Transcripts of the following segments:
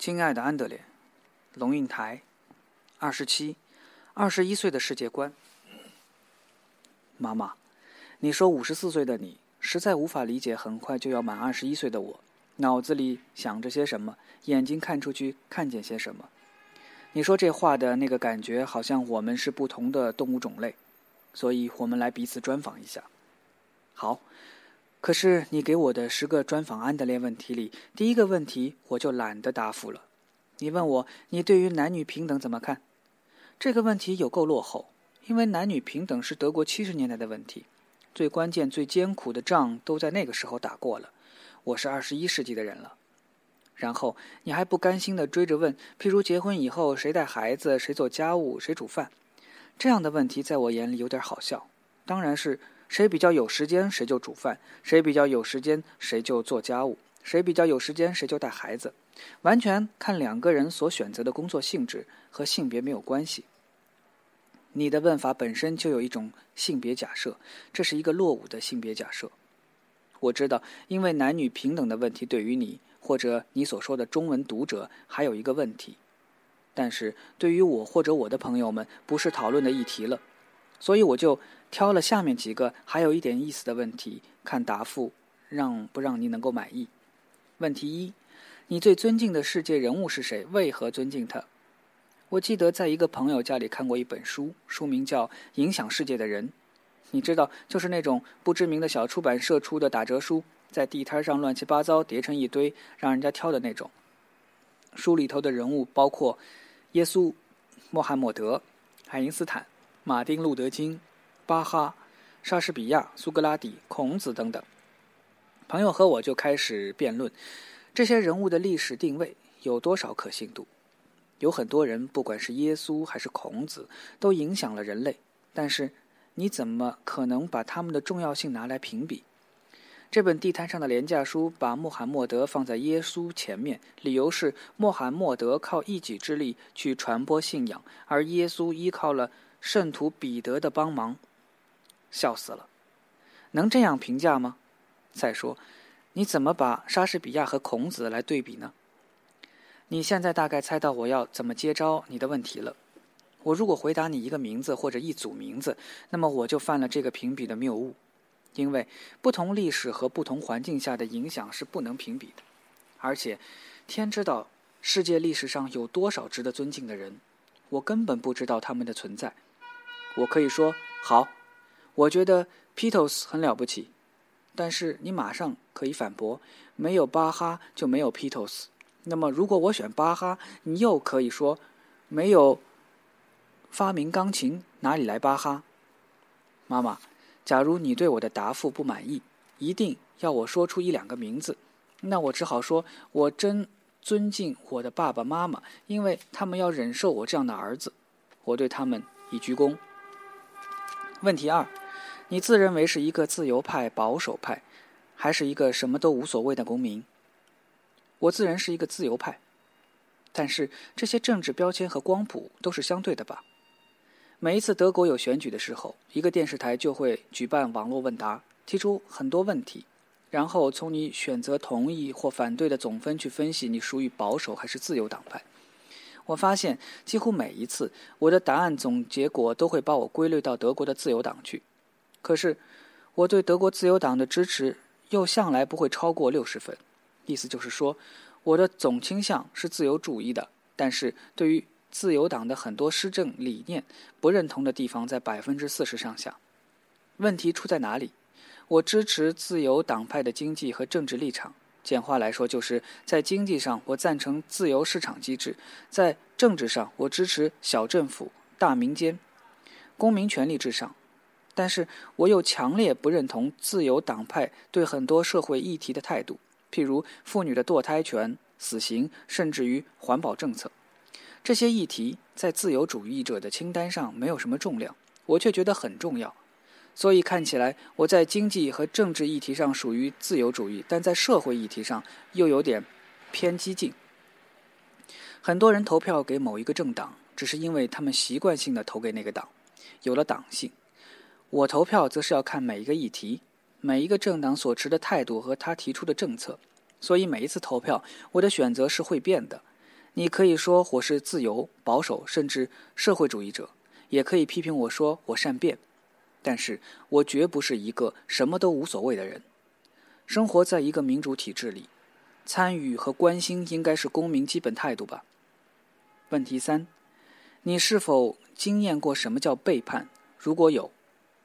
亲爱的安德烈，龙应台，二十七，二十一岁的世界观。妈妈，你说五十四岁的你实在无法理解很快就要满二十一岁的我，脑子里想着些什么，眼睛看出去看见些什么。你说这话的那个感觉，好像我们是不同的动物种类，所以我们来彼此专访一下。好。可是你给我的十个专访安德烈问题里，第一个问题我就懒得答复了。你问我你对于男女平等怎么看？这个问题有够落后，因为男女平等是德国七十年代的问题，最关键、最艰苦的仗都在那个时候打过了。我是二十一世纪的人了。然后你还不甘心地追着问，譬如结婚以后谁带孩子、谁做家务、谁煮饭，这样的问题在我眼里有点好笑。当然是。谁比较有时间，谁就煮饭；谁比较有时间，谁就做家务；谁比较有时间，谁就带孩子。完全看两个人所选择的工作性质，和性别没有关系。你的问法本身就有一种性别假设，这是一个落伍的性别假设。我知道，因为男女平等的问题对于你或者你所说的中文读者还有一个问题，但是对于我或者我的朋友们不是讨论的议题了，所以我就。挑了下面几个还有一点意思的问题，看答复让不让你能够满意。问题一：你最尊敬的世界人物是谁？为何尊敬他？我记得在一个朋友家里看过一本书，书名叫《影响世界的人》。你知道，就是那种不知名的小出版社出的打折书，在地摊上乱七八糟叠成一堆，让人家挑的那种。书里头的人物包括耶稣、穆罕默德、爱因斯坦、马丁·路德·金。巴哈、莎士比亚、苏格拉底、孔子等等，朋友和我就开始辩论这些人物的历史定位有多少可信度。有很多人，不管是耶稣还是孔子，都影响了人类。但是，你怎么可能把他们的重要性拿来评比？这本地摊上的廉价书把穆罕默德放在耶稣前面，理由是穆罕默德靠一己之力去传播信仰，而耶稣依靠了圣徒彼得的帮忙。笑死了，能这样评价吗？再说，你怎么把莎士比亚和孔子来对比呢？你现在大概猜到我要怎么接招你的问题了。我如果回答你一个名字或者一组名字，那么我就犯了这个评比的谬误，因为不同历史和不同环境下的影响是不能评比的。而且，天知道世界历史上有多少值得尊敬的人，我根本不知道他们的存在。我可以说好。我觉得 Petos 很了不起，但是你马上可以反驳：没有巴哈就没有 Petos。那么，如果我选巴哈，你又可以说：没有发明钢琴，哪里来巴哈？妈妈，假如你对我的答复不满意，一定要我说出一两个名字，那我只好说：我真尊敬我的爸爸妈妈，因为他们要忍受我这样的儿子，我对他们已鞠躬。问题二。你自认为是一个自由派、保守派，还是一个什么都无所谓的公民？我自认是一个自由派，但是这些政治标签和光谱都是相对的吧？每一次德国有选举的时候，一个电视台就会举办网络问答，提出很多问题，然后从你选择同意或反对的总分去分析你属于保守还是自由党派。我发现几乎每一次我的答案总结果都会把我归类到德国的自由党去。可是，我对德国自由党的支持又向来不会超过六十分，意思就是说，我的总倾向是自由主义的，但是对于自由党的很多施政理念不认同的地方在百分之四十上下。问题出在哪里？我支持自由党派的经济和政治立场，简化来说，就是在经济上我赞成自由市场机制，在政治上我支持小政府、大民间、公民权利至上。但是我又强烈不认同自由党派对很多社会议题的态度，譬如妇女的堕胎权、死刑，甚至于环保政策。这些议题在自由主义者的清单上没有什么重量，我却觉得很重要。所以看起来我在经济和政治议题上属于自由主义，但在社会议题上又有点偏激进。很多人投票给某一个政党，只是因为他们习惯性的投给那个党，有了党性。我投票则是要看每一个议题、每一个政党所持的态度和他提出的政策，所以每一次投票，我的选择是会变的。你可以说我是自由、保守，甚至社会主义者，也可以批评我说我善变，但是我绝不是一个什么都无所谓的人。生活在一个民主体制里，参与和关心应该是公民基本态度吧。问题三：你是否经验过什么叫背叛？如果有，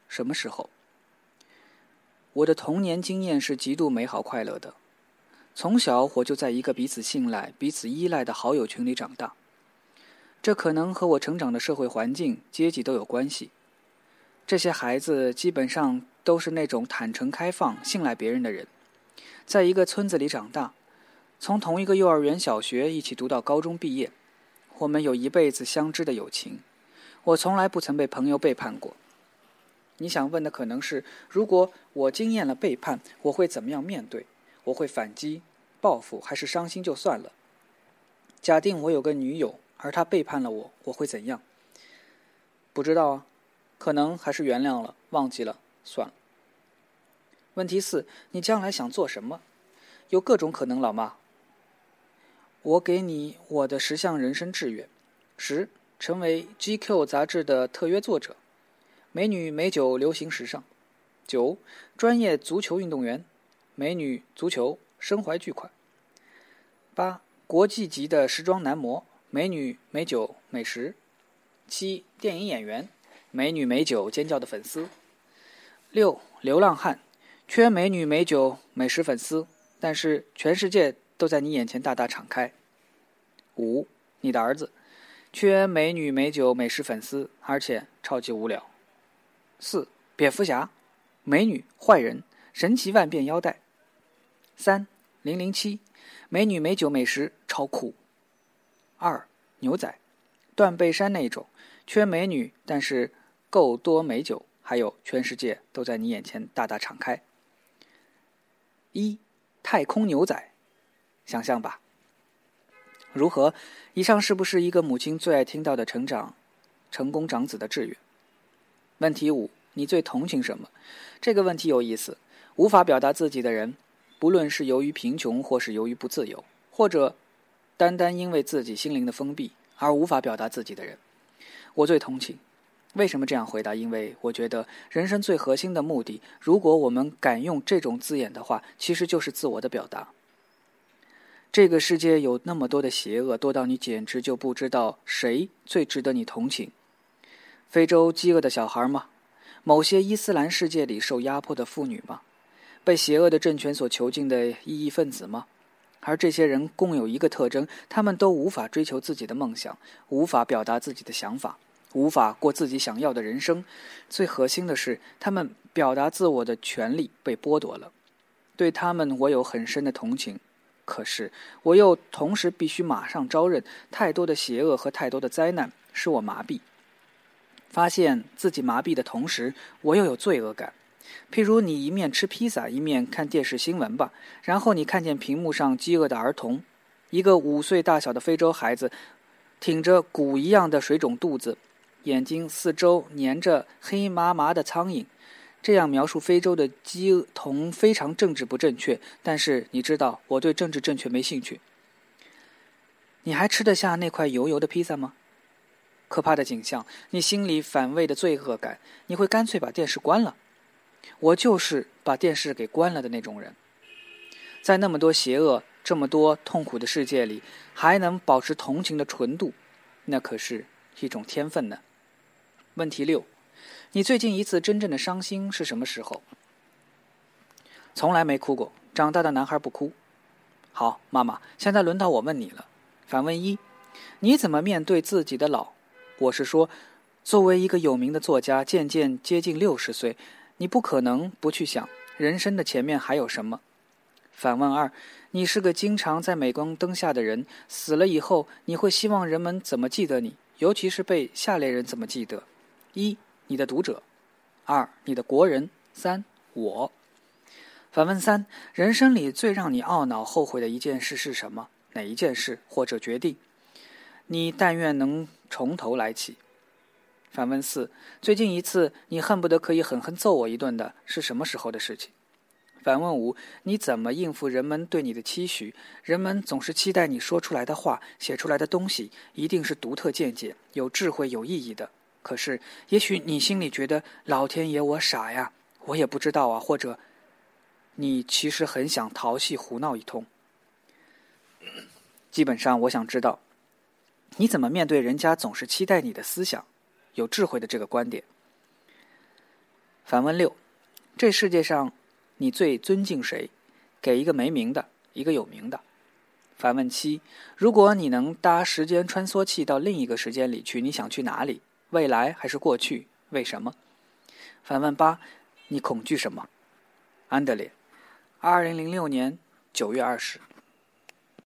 什么时候？我的童年经验是极度美好快乐的。从小我就在一个彼此信赖、彼此依赖的好友群里长大。这可能和我成长的社会环境、阶级都有关系。这些孩子基本上都是那种坦诚开放、信赖别人的人，在一个村子里长大，从同一个幼儿园、小学一起读到高中毕业，我们有一辈子相知的友情。我从来不曾被朋友背叛过。你想问的可能是：如果我经验了背叛，我会怎么样面对？我会反击、报复，还是伤心就算了？假定我有个女友，而她背叛了我，我会怎样？不知道啊，可能还是原谅了、忘记了，算了。问题四：你将来想做什么？有各种可能，老妈。我给你我的十项人生志愿：十，成为 GQ 杂志的特约作者。美女美酒流行时尚，九专业足球运动员，美女足球身怀巨款。八国际级的时装男模，美女美酒美食。七电影演员，美女美酒尖叫的粉丝。六流浪汉，缺美女美酒美食粉丝，但是全世界都在你眼前大大敞开。五你的儿子，缺美女美酒美食粉丝，而且超级无聊。四，蝙蝠侠，美女坏人，神奇万变腰带。三，零零七，美女美酒美食超酷。二，牛仔，断背山那种，缺美女，但是够多美酒，还有全世界都在你眼前大大敞开。一，太空牛仔，想象吧。如何？以上是不是一个母亲最爱听到的成长、成功长子的志愿？问题五：你最同情什么？这个问题有意思。无法表达自己的人，不论是由于贫穷，或是由于不自由，或者单单因为自己心灵的封闭而无法表达自己的人，我最同情。为什么这样回答？因为我觉得人生最核心的目的，如果我们敢用这种字眼的话，其实就是自我的表达。这个世界有那么多的邪恶，多到你简直就不知道谁最值得你同情。非洲饥饿的小孩吗？某些伊斯兰世界里受压迫的妇女吗？被邪恶的政权所囚禁的异议分子吗？而这些人共有一个特征：他们都无法追求自己的梦想，无法表达自己的想法，无法过自己想要的人生。最核心的是，他们表达自我的权利被剥夺了。对他们，我有很深的同情。可是，我又同时必须马上招认：太多的邪恶和太多的灾难使我麻痹。发现自己麻痹的同时，我又有罪恶感。譬如你一面吃披萨，一面看电视新闻吧，然后你看见屏幕上饥饿的儿童，一个五岁大小的非洲孩子，挺着鼓一样的水肿肚子，眼睛四周粘着黑麻麻的苍蝇。这样描述非洲的饥童非常政治不正确，但是你知道我对政治正确没兴趣。你还吃得下那块油油的披萨吗？可怕的景象，你心里反胃的罪恶感，你会干脆把电视关了。我就是把电视给关了的那种人。在那么多邪恶、这么多痛苦的世界里，还能保持同情的纯度，那可是一种天分呢。问题六：你最近一次真正的伤心是什么时候？从来没哭过。长大的男孩不哭。好，妈妈，现在轮到我问你了。反问一：你怎么面对自己的老？我是说，作为一个有名的作家，渐渐接近六十岁，你不可能不去想人生的前面还有什么。反问二：你是个经常在镁光灯下的人，死了以后，你会希望人们怎么记得你？尤其是被下列人怎么记得？一、你的读者；二、你的国人；三、我。反问三：人生里最让你懊恼、后悔的一件事是什么？哪一件事或者决定？你但愿能从头来起。反问四：最近一次你恨不得可以狠狠揍我一顿的是什么时候的事情？反问五：你怎么应付人们对你的期许？人们总是期待你说出来的话、写出来的东西一定是独特见解、有智慧、有意义的。可是，也许你心里觉得老天爷我傻呀，我也不知道啊，或者你其实很想淘气胡闹一通。基本上，我想知道你怎么面对人家总是期待你的思想、有智慧的这个观点。反问六：这世界上。你最尊敬谁？给一个没名的，一个有名的。反问七：如果你能搭时间穿梭器到另一个时间里去，你想去哪里？未来还是过去？为什么？反问八：你恐惧什么？安德烈，二零零六年九月二十。